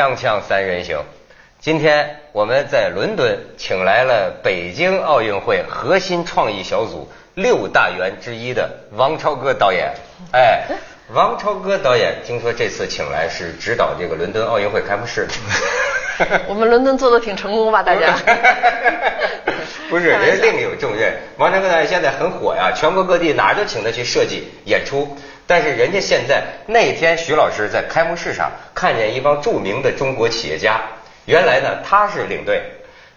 锵锵三人行，今天我们在伦敦请来了北京奥运会核心创意小组六大员之一的王超哥导演。哎，王超哥导演，听说这次请来是指导这个伦敦奥运会开幕式。我们伦敦做的挺成功吧，大家？不是，人家另有重任。王超哥导演现在很火呀，全国各地哪儿都请他去设计演出。但是人家现在那天，徐老师在开幕式上看见一帮著名的中国企业家，原来呢他是领队，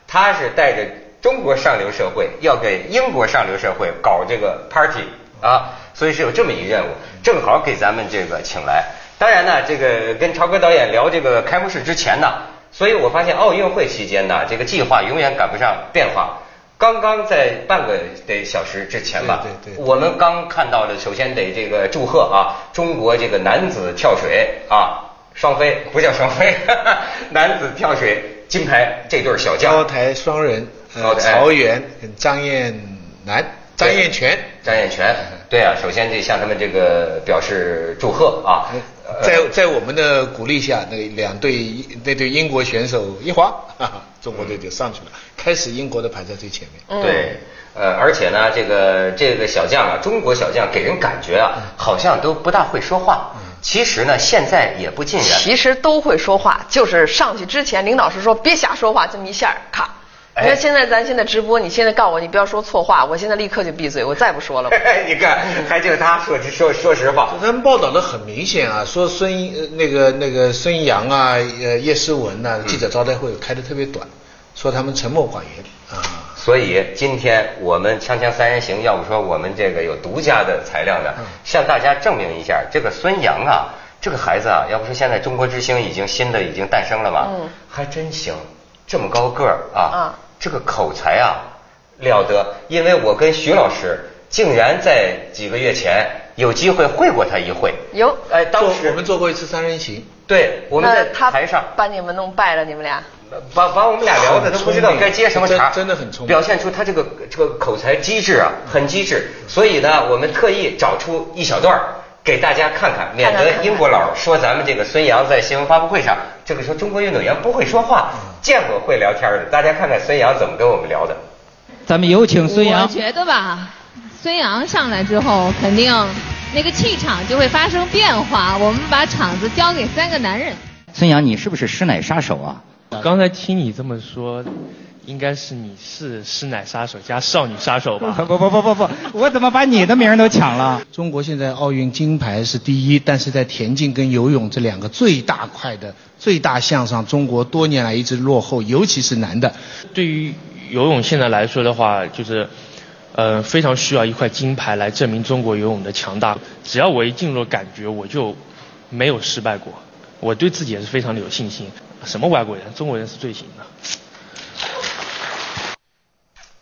他是带着中国上流社会要给英国上流社会搞这个 party 啊，所以是有这么一任务，正好给咱们这个请来。当然呢，这个跟超哥导演聊这个开幕式之前呢，所以我发现奥运会期间呢，这个计划永远赶不上变化。刚刚在半个得小时之前吧，对对，我们刚看到的，首先得这个祝贺啊，中国这个男子跳水啊，双飞不叫双飞，男子跳水金牌这对小将，高台双人，呃，曹原跟张燕南、张燕全、张燕全，对啊，首先得向他们这个表示祝贺啊。在在我们的鼓励下，那两队那对英国选手一滑，中国队就上去了，开始英国的排在最前面。对，呃，而且呢，这个这个小将啊，中国小将给人感觉啊，好像都不大会说话。其实呢，现在也不尽然。其实都会说话，就是上去之前，领导是说别瞎说话，这么一下，咔。你看现在咱现在直播，你现在告诉我你不要说错话，我现在立刻就闭嘴，我再不说了。你看，还就他说说说实话。他们报道的很明显啊，说孙那个那个孙杨啊，呃叶诗文呐，记者招待会开的特别短，说他们沉默寡言啊。所以今天我们锵锵三人行，要不说我们这个有独家的材料呢，向大家证明一下，这个孙杨啊，这个孩子啊，要不说现在中国之星已经新的已经诞生了嘛，嗯，还真行。这么高个儿啊，这个口才啊了得！因为我跟徐老师竟然在几个月前有机会会过他一会。有，哎，当时我们做过一次三人行。对，我们在台上把你们弄败了，你们俩。把把我们俩聊的都不知道该接什么茬，真的很聪明，表现出他这个这个口才机智啊，很机智。所以呢，我们特意找出一小段给大家看看，免得英国佬说咱们这个孙杨在新闻发布会上，这个说中国运动员不会说话，见过会聊天的，大家看看孙杨怎么跟我们聊的。咱们有请孙杨。我觉得吧，孙杨上来之后，肯定那个气场就会发生变化。我们把场子交给三个男人。孙杨，你是不是师奶杀手啊？刚才听你这么说。应该是你是师奶杀手加少女杀手吧？不不不不不，我怎么把你的名都抢了？中国现在奥运金牌是第一，但是在田径跟游泳这两个最大块的最大项上，中国多年来一直落后，尤其是男的。对于游泳现在来说的话，就是，呃，非常需要一块金牌来证明中国游泳的强大。只要我一进入感觉，我就没有失败过。我对自己也是非常的有信心。什么外国人，中国人是最行的。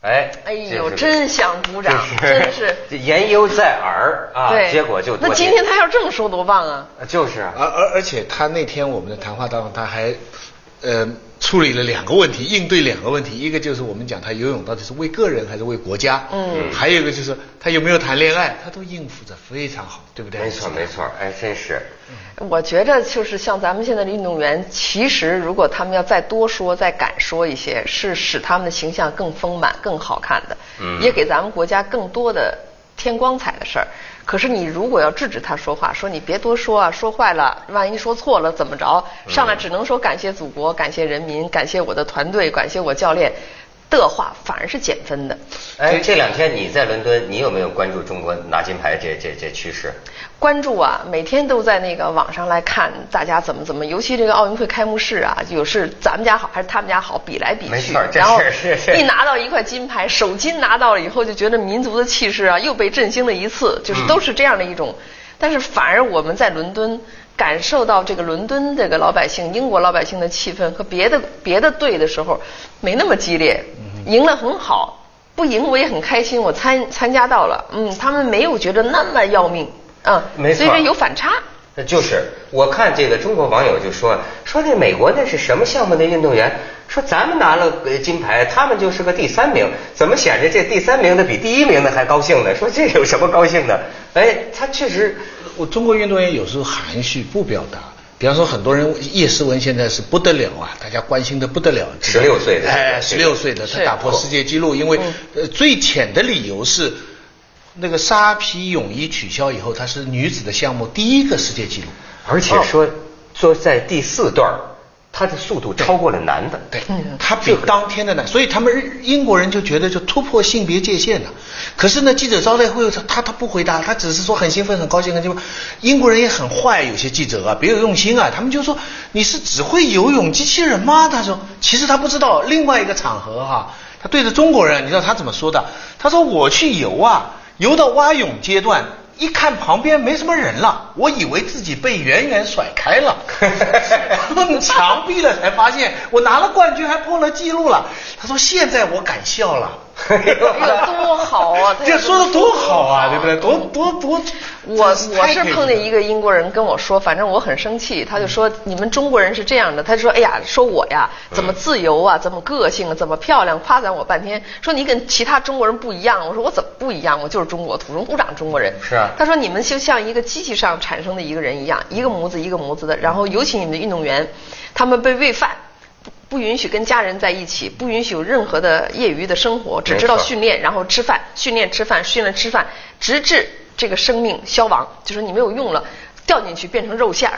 哎，哎呦，真想鼓掌，真是言犹在耳啊！对，结果就那今天他要这么说多棒啊！就是啊，而而而且他那天我们的谈话当中，他还呃处理了两个问题，应对两个问题，一个就是我们讲他游泳到底是为个人还是为国家，嗯，还有一个就是他有没有谈恋爱，他都应付的非常好，对不对？没错没错，哎，真是。我觉着就是像咱们现在的运动员，其实如果他们要再多说、再敢说一些，是使他们的形象更丰满、更好看的，嗯也给咱们国家更多的添光彩的事儿。可是你如果要制止他说话，说你别多说啊，说坏了，万一说错了怎么着？上来只能说感谢祖国、感谢人民、感谢我的团队、感谢我教练。的话反而是减分的。哎，这两天你在伦敦，你有没有关注中国拿金牌这这这趋势？关注啊，每天都在那个网上来看大家怎么怎么，尤其这个奥运会开幕式啊，有是咱们家好还是他们家好，比来比去。没错，然后一拿到一块金牌，首金拿到了以后，就觉得民族的气势啊又被振兴了一次，就是都是这样的一种。但是反而我们在伦敦。感受到这个伦敦这个老百姓、英国老百姓的气氛和别的别的队的时候，没那么激烈，赢了很好，不赢我也很开心，我参参加到了，嗯，他们没有觉得那么要命，嗯，没错，所以有反差。就是我看这个中国网友就说说那美国那是什么项目的运动员，说咱们拿了金牌，他们就是个第三名，怎么显着这第三名的比第一名的还高兴呢？说这有什么高兴的？哎，他确实。我中国运动员有时候含蓄不表达，比方说很多人叶诗文现在是不得了啊，大家关心的不得了。十六岁的哎，十六岁的他打破世界纪录，因为呃最浅的理由是。那个沙皮泳衣取消以后，她是女子的项目第一个世界纪录。而且说说在第四段儿，他的速度超过了男的。对，他比当天的男，所以他们日英国人就觉得就突破性别界限了。可是呢，记者招待会他他不回答，他只是说很兴奋、很高兴、很兴奋。英国人也很坏，有些记者啊别有用心啊，他们就说你是只会游泳机器人吗？他说，其实他不知道另外一个场合哈、他对着中国人，你知道他怎么说的？他说我去游啊，游到蛙泳阶段。一看旁边没什么人了，我以为自己被远远甩开了，碰墙壁了，才发现我拿了冠军，还破了记录了。他说：“现在我敢笑了。” 哎呦，多好啊！这说的多好啊，对不对？多多多。我我是碰见一个英国人跟我说，反正我很生气，他就说你们中国人是这样的，他就说哎呀，说我呀怎么自由啊，怎么个性啊，怎么漂亮，夸赞我半天，说你跟其他中国人不一样。我说我怎么不一样？我就是中国土生土长中国人。是啊他说你们就像一个机器上产生的一个人一样，一个模子一个模子的，然后尤其你们的运动员，他们被喂饭。不不允许跟家人在一起，不允许有任何的业余的生活，只知道训练，然后吃饭，训练吃饭，训练吃饭，直至这个生命消亡，就是你没有用了，掉进去变成肉馅儿。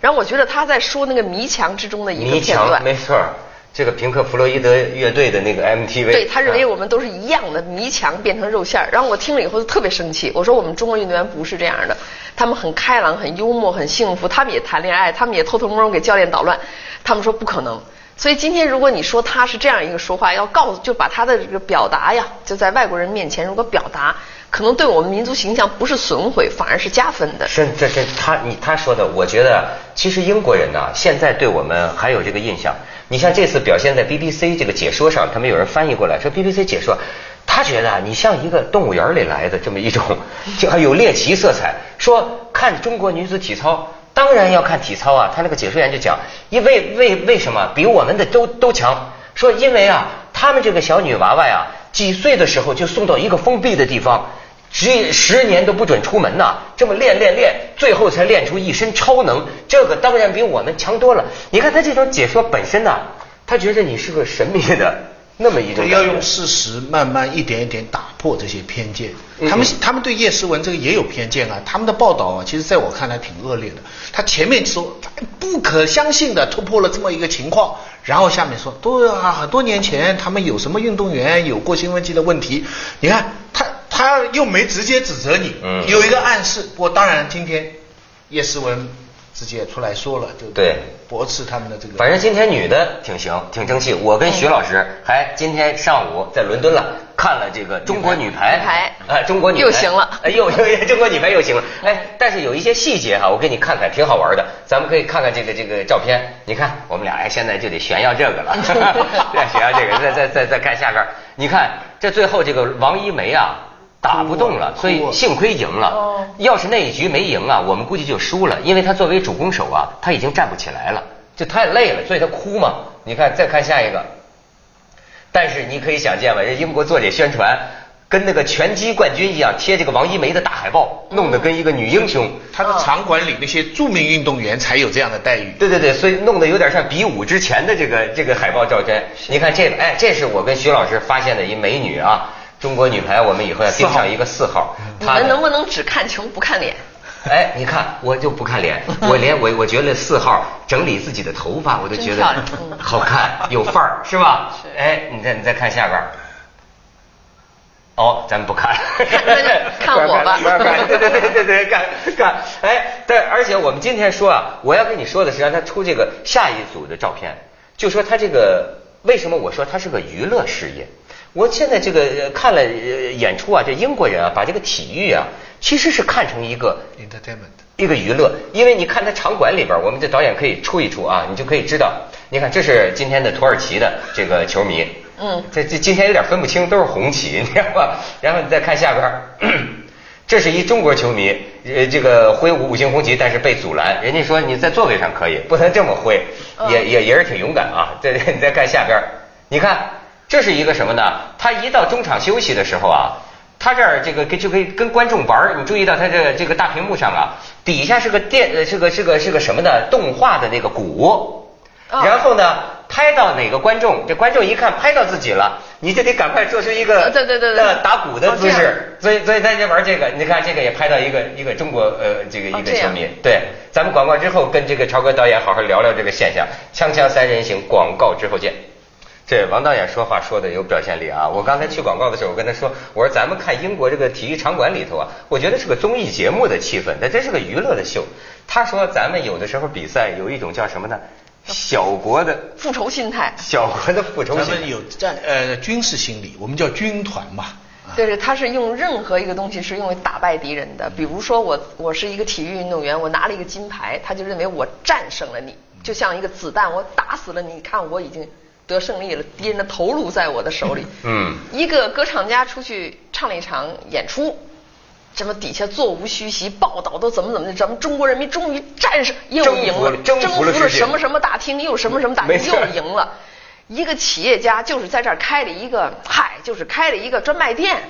然后我觉得他在说那个迷墙之中的一个片段，没错，这个平克·弗洛伊德乐队的那个 MTV，对他认为啊我们都是一样的，迷墙变成肉馅儿。然后我听了以后就特别生气，我说我们中国运动员不是这样的，他们很开朗、很幽默、很幸福，他们也谈恋爱，他们也偷偷摸摸给教练捣乱，他们说不可能。所以今天如果你说他是这样一个说话，要告诉就把他的这个表达呀，就在外国人面前如果表达，可能对我们民族形象不是损毁，反而是加分的。是这这他你他说的，我觉得其实英国人呢，现在对我们还有这个印象。你像这次表现在 BBC 这个解说上，他们有人翻译过来说 BBC 解说，他觉得，你像一个动物园里来的这么一种，就还有猎奇色彩。说看中国女子体操，当然要看体操啊。他那个解说员就讲，因为为为什么比我们的都都强？说因为啊，他们这个小女娃娃呀，几岁的时候就送到一个封闭的地方。十十年都不准出门呐，这么练练练，最后才练出一身超能，这个当然比我们强多了。你看他这种解说本身呐、他觉得你是个神秘的那么一种，要用事实慢慢一点一点打破这些偏见。嗯他们他们对叶诗文这个也有偏见啊，他们的报道啊，其实在我看来挺恶劣的。他前面说不可相信的突破了这么一个情况，然后下面说对啊，很多年前他们有什么运动员有过兴奋剂的问题，你看他他又没直接指责你，嗯有一个暗示。不过当然今天叶诗文自己也出来说了，就对驳斥他们的这个。反正今天女的挺行，挺争气。我跟徐老师还今天上午在伦敦了，看了这个中国女排，女排啊，中国女排又行了哎，又又又中国女排又行了。哎，但是有一些细节哈，我给你看看，挺好玩的。咱们可以看看这个这个照片。你看，我们俩哎，现在就得炫耀这个了，对，炫耀这个。再再再再看下边，你看这最后这个王一梅啊。打不动了，所以幸亏赢了。哦要是那一局没赢啊，我们估计就输了，因为他作为主攻手啊，他已经站不起来了，就太累了，所以他哭嘛。你看，再看下一个。但是你可以想见吧，人英国做这宣传，跟那个拳击冠军一样，贴这个王一梅的大海报，弄得跟一个女英雄。他的场馆里那些著名运动员才有这样的待遇。对对对，所以弄得有点像比武之前的这个这个海报照片。你看这个，哎，这是我跟徐老师发现的一美女啊，中国女排，我们以后要盯上一个四号。你们能不能只看球不看脸？哎，你看，我就不看脸，我连我我觉得四号整理自己的头发，我都觉得好看，有范儿，是吧？是哎，你再你再看下边儿。哦，咱们不看，看我吧 对对对对对，看看。哎，但而且我们今天说啊，我要跟你说的是让他出这个下一组的照片，就说他这个为什么我说他是个娱乐事业？我现在这个呃看了呃演出啊，这英国人啊，把这个体育啊，其实是看成一个 Entertainment。一个娱乐，因为你看他场馆里边，我们这导演可以出一出啊，你就可以知道。你看，这是今天的土耳其的这个球迷，嗯这这今天有点分不清，都是红旗，你知道吧？然后你再看下边，这是一中国球迷，呃，这个挥舞五星红旗，但是被阻拦。人家说你在座位上可以，不能这么挥，嗯也也也是挺勇敢啊。这你再看下边，你看这是一个什么呢？他一到中场休息的时候啊。他这儿这个跟就可以跟观众玩儿。你注意到他这个这个大屏幕上啊，底下是个电呃是个是个是个什么呢？动画的那个鼓，哦然后呢拍到哪个观众，这观众一看拍到自己了，你就得赶快做出一个呃对对对对呃打鼓的姿势。所以所以大家玩这个，你看这个也拍到一个一个中国呃这个一个球迷。对，咱们广告之后跟这个超哥导演好好聊聊这个现象。锵锵三人行，广告之后见。这王导演说话说的有表现力啊！我刚才去广告的时候，我跟他说，我说咱们看英国这个体育场馆里头啊，我觉得是个综艺节目的气氛，它真是个娱乐的秀。他说咱们有的时候比赛有一种叫什么呢？小国的复仇心态。小国的复仇心咱们。有战呃军事心理，我们叫军团嘛。啊对对，他是用任何一个东西是用来打败敌人的。比如说我我是一个体育运动员，我拿了一个金牌，他就认为我战胜了你，就像一个子弹，我打死了你，你看我已经得胜利了，敌人的头颅在我的手里。嗯一个歌唱家出去唱了一场演出，什么底下座无虚席，报道都怎么怎么的，咱们中国人民终于战胜，又赢了了，征服了什么什么大厅，又什么什么大厅，又赢了。一个企业家就是在这儿开了一个，嗨，就是开了一个专卖店。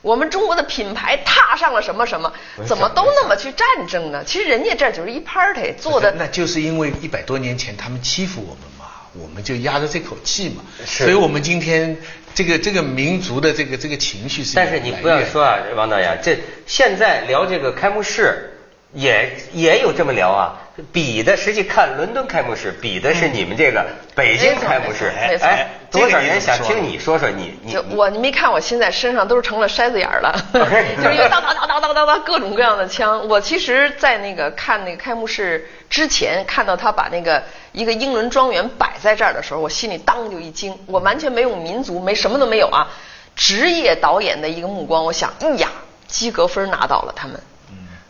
我们中国的品牌踏上了什么什么，怎么都那么去战争呢？其实人家这就是一 party 做的，那就是因为一百多年前他们欺负我们嘛，我们就压着这口气嘛，是所以我们今天这个这个民族的这个这个情绪是。但是你不要说啊，王导演，这现在聊这个开幕式，也也有这么聊啊。比的实际看伦敦开幕式，比的是你们这个北京开幕式。没错没错哎，多少人想听你说说你你我，你没看我现在身上都是成了筛子眼儿了，就是因为当当当当当当当各种各样的枪。我其实，在那个看那个开幕式之前，看到他把那个一个英伦庄园摆在这儿的时候，我心里当就一惊。我完全没有民族，没什么都没有啊，职业导演的一个目光，我想，哎呀，及格分拿到了他们。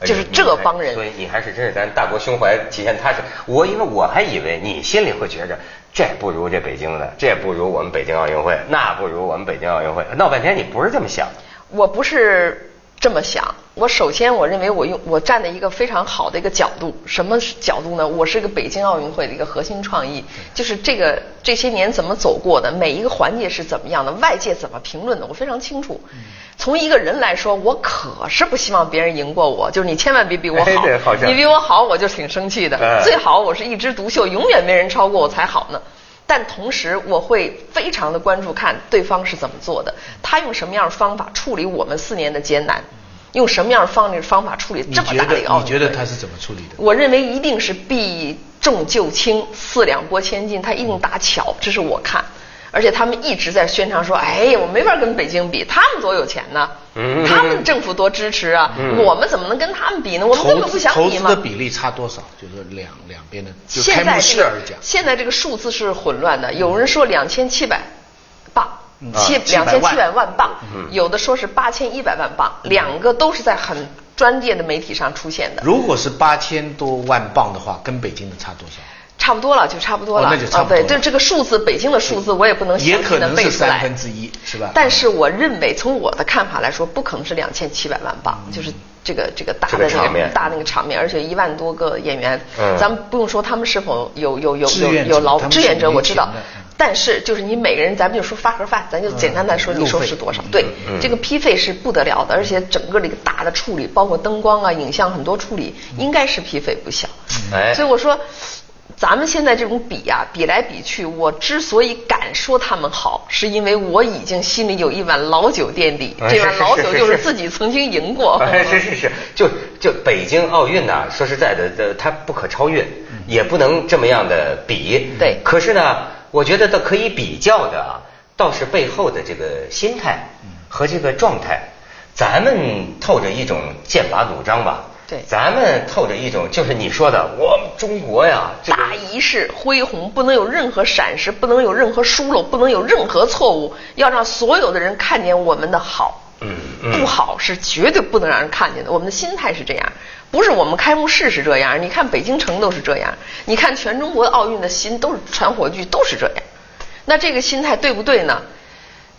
就是这帮人哎所以你还是真是咱大国胸怀体现踏实。我因为我还以为你心里会觉着这不如这北京的，这不如我们北京奥运会，那不如我们北京奥运会。闹半天你不是这么想。我不是这么想，我首先我认为我用我站在一个非常好的一个角度，什么角度呢？我是一个北京奥运会的一个核心创意，就是这个这些年怎么走过的，每一个环节是怎么样的，外界怎么评论的，我非常清楚。从一个人来说，我可是不希望别人赢过我，就是你千万别比我好，哎好你比我好，我就挺生气的。哎最好我是一枝独秀，永远没人超过我才好呢。但同时，我会非常的关注看对方是怎么做的，他用什么样的方法处理我们四年的艰难，用什么样的方方法处理这么大的一个奥运会。你觉得他是怎么处理的？我认为一定是避重就轻，四两拨千斤，他一定打巧，这是我看。而且他们一直在宣传说，哎，我没法跟北京比，他们多有钱呢，嗯他们政府多支持啊，嗯我们怎么能跟他们比呢？我们根本不想比嘛。资的比例差多少？就是两两边的，就开幕现在这个式而讲。现在这个数字是混乱的，有人说两千七百磅，七啊两千七百万磅嗯，有的说是八千一百万镑，两个都是在很专业的媒体上出现的。如果是八千多万镑的话，跟北京的差多少？差不多了，就差不多了。哦那就差不多了啊对，这这个数字，北京的数字我也不能详细的背出来三。分之一，是吧？但是我认为，从我的看法来说，不可能是两千七百万磅，就是这个这个大的那个场面个大那个场面，而且一万多个演员，嗯咱们不用说他们是否有有有有有劳志愿者，我知道。但是就是你每个人，咱们就说发盒饭，咱就简单的说，你说是多少？对嗯，这个批费是不得了的，而且整个这个大的处理，包括灯光啊、影像很多处理，应该是批费不小。哎所以我说，咱们现在这种比呀、比来比去，我之所以敢说他们好，是因为我已经心里有一碗老酒垫底，哎这碗老酒就是自己曾经赢过。哎，是是是，就就北京奥运呐，说实在的，这它不可超越，也不能这么样的比。对可是呢，我觉得它可以比较的啊，倒是背后的这个心态和这个状态。咱们透着一种剑拔弩张吧。对咱们透着一种，就是你说的，我们中国呀，这个大仪式恢宏，不能有任何闪失，不能有任何疏漏，不能有任何错误，要让所有的人看见我们的好。嗯嗯不好是绝对不能让人看见的。我们的心态是这样，不是我们开幕式是这样，你看北京城都是这样，你看全中国奥运的心都是传火炬，都是这样。那这个心态对不对呢？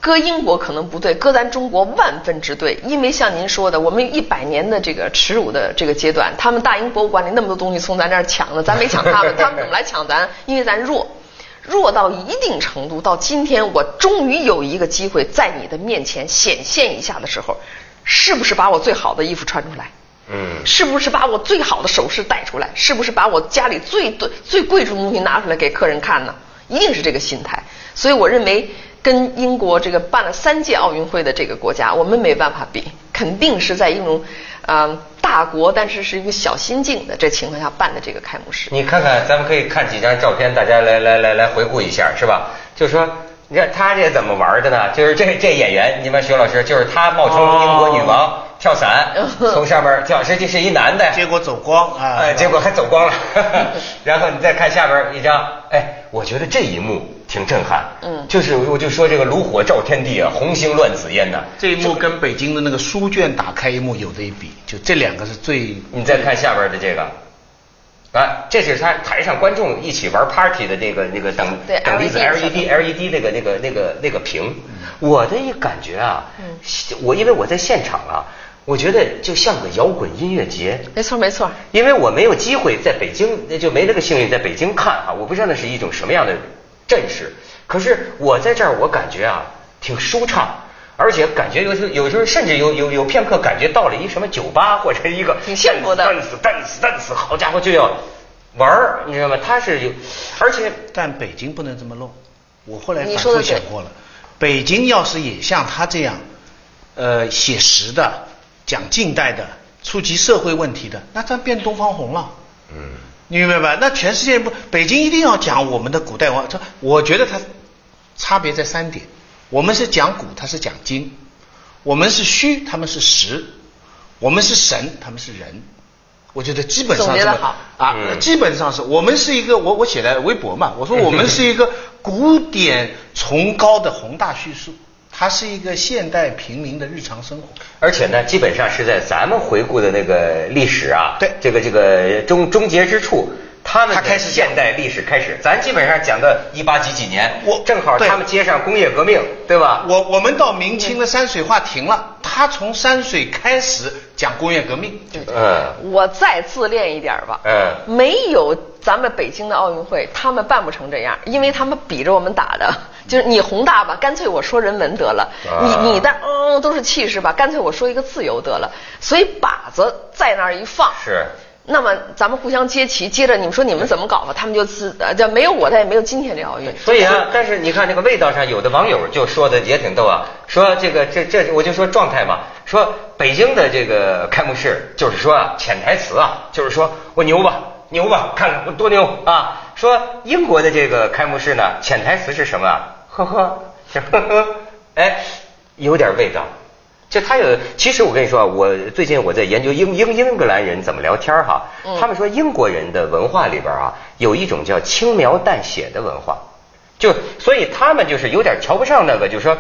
搁英国可能不对，搁咱中国万分之对。因为像您说的，我们一百年的这个耻辱的这个阶段，他们大英博物馆里那么多东西从咱这儿抢的，咱没抢他们，他们怎么来抢咱？因为咱弱。弱到一定程度，到今天我终于有一个机会在你的面前显现一下的时候，是不是把我最好的衣服穿出来？嗯，是不是把我最好的首饰带出来？是不是把我家里最最最贵重的东西拿出来给客人看呢？一定是这个心态。所以我认为，跟英国这个办了三届奥运会的这个国家，我们没办法比，肯定是在一种，呃，大国但是是一个小心境的这情况下办的这个开幕式。你看看，咱们可以看几张照片，大家来来来来回顾一下，是吧？就说。你看他这怎么玩的呢？就是这这演员，你们徐老师，就是他冒充英国女王跳伞，从上面跳，实际是一男的，结果走光啊，哎，结果还走光了。然后你再看下边一张，哎，我觉得这一幕挺震撼，嗯，就是我就说这个炉火照天地啊，红星乱紫烟呐，这一幕跟北京的那个书卷打开一幕有的一比，就这两个是最。你再看下边的这个。啊，这是他台上观众一起玩 party 的那个那个等等离子 LED LED 那个那个那个那个屏，我的一感觉啊，我因为我在现场啊，我觉得就像个摇滚音乐节。没错没错。因为我没有机会在北京，就没那个幸运在北京看哈，我不知道那是一种什么样的阵势。可是我在这儿，我感觉啊，挺舒畅。而且感觉有时有时候甚至有有有片刻感觉到了一什么酒吧或者一个挺幸福的，蛋死蛋死蛋死，好家伙就要玩儿，你知道吗？他是有，而且但北京不能这么弄。我后来反复想过了，北京要是也像他这样，呃，写实的、讲近代的、触及社会问题的，那咱变东方红了。嗯，你明白吧？那全世界不，北京一定要讲我们的古代文化。这我觉得它差别在三点。我们是讲古，他是讲今；我们是虚，他们是实；我们是神，他们是人。我觉得基本上这个啊，基本上是我们是一个我我写的微博嘛，我说我们是一个古典崇高的宏大叙述，它是一个现代平民的日常生活。而且呢，基本上是在咱们回顾的那个历史啊，对这个这个终终结之处。他们开始现代历史开始，咱基本上讲的一八几几年，我正好他们接上工业革命，对吧？我我们到明清的山水画停了，他从山水开始讲工业革命。嗯，我再自恋一点吧。嗯，没有咱们北京的奥运会，他们办不成这样，因为他们比着我们打的，就是你宏大吧，干脆我说人文得了；你你的嗯都是气势吧，干脆我说一个自由得了。所以靶子在那儿一放。是。那么咱们互相接旗，接着你们说你们怎么搞吧？他们就自呃，这没有我，他也没有今天这奥运。所以啊，但是你看这个味道上，有的网友就说的也挺逗啊，说这个这这，我就说状态嘛，说北京的这个开幕式，就是说啊，潜台词啊，就是说我牛吧，牛吧，看看我多牛啊。说英国的这个开幕式呢，潜台词是什么？呵呵，呵呵，哎，有点味道。就他有，其实我跟你说啊，我最近我在研究英英英格兰人怎么聊天哈，他们说英国人的文化里边啊，有一种叫轻描淡写的文化，就所以他们就是有点瞧不上那个，就是说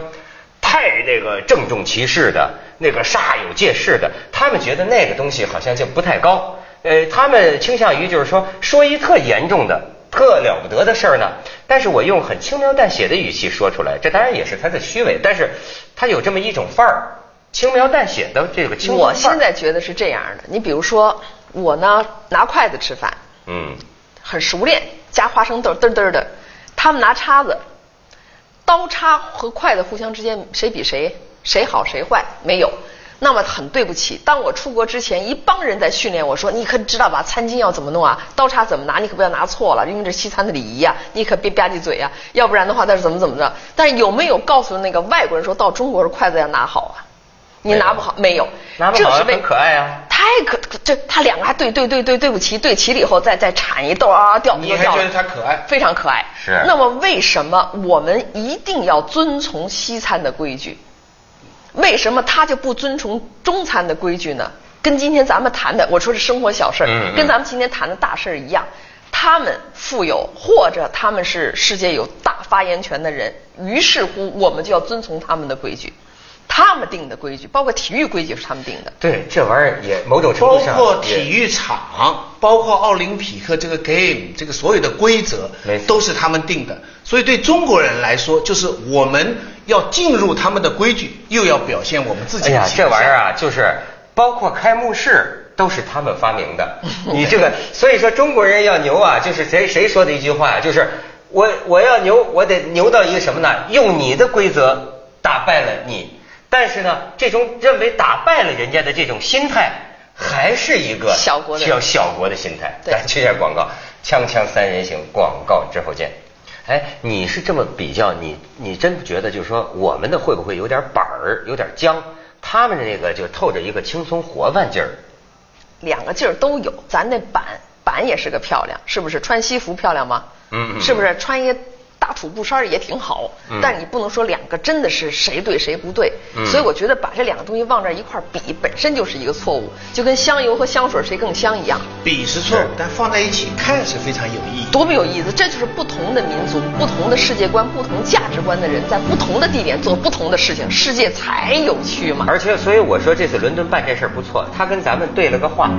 太那个郑重其事的那个煞有介事的，他们觉得那个东西好像就不太高，呃，他们倾向于就是说说一特严重的、特了不得的事儿呢，但是我用很轻描淡写的语气说出来，这当然也是他的虚伪，但是他有这么一种范儿。轻描淡写的这个轻我现在觉得是这样的，你比如说我呢拿筷子吃饭，嗯，很熟练，夹花生豆嘚嘚的。他们拿叉子，刀叉和筷子互相之间谁比谁谁好谁坏没有。那么很对不起，当我出国之前，一帮人在训练我说，你可知道吧？餐巾要怎么弄啊？刀叉怎么拿？你可不要拿错了，因为这西餐的礼仪呀，你可别吧唧嘴呀，要不然的话，那是怎么怎么着？但是有没有告诉那个外国人说到中国的筷子要拿好啊？你拿不好，没有，拿不好很可爱啊，太可这他两个还对对对对对不齐，对齐了以后再再铲一豆啊掉你还觉得他可爱？非常可爱。是。那么为什么我们一定要遵从西餐的规矩？为什么他就不遵从中餐的规矩呢？跟今天咱们谈的，我说是生活小事儿，跟咱们今天谈的大事儿一样。他们富有，或者他们是世界有大发言权的人，于是乎我们就要遵从他们的规矩。他们定的规矩，包括体育规矩是他们定的。对，这玩意儿也某种程度上，包括体育场，包括奥林匹克这个 game，这个所有的规则，都是他们定的。所以对中国人来说，就是我们要进入他们的规矩，又要表现我们自己。哎呀，这玩意儿啊，就是包括开幕式都是他们发明的。你这个，所以说中国人要牛啊，就是谁谁说的一句话呀，就是。我我要牛，我得牛到一个什么呢？用你的规则打败了你。但是呢，这种认为打败了人家的这种心态，还是一个小国的叫小国的心态。对咱去下广告，锵锵三人行，广告之后见。哎，你是这么比较，你你真不觉得就是说我们的会不会有点板儿，有点僵？他们的那个就透着一个轻松活泛劲儿。两个劲儿都有，咱那板板也是个漂亮，是不是？穿西服漂亮吗？嗯嗯是不是？穿一个大土布衫儿也挺好，嗯但你不能说两个真的是谁对谁不对。嗯所以我觉得把这两个东西往这儿一块比，本身就是一个错误，就跟香油和香水谁更香一样，比是错误，但放在一起看是非常有意义。多么有意思！这就是不同的民族、不同的世界观、不同价值观的人，在不同的地点做不同的事情，世界才有趣嘛。而且，所以我说这次伦敦办这事儿不错，他跟咱们对了个话。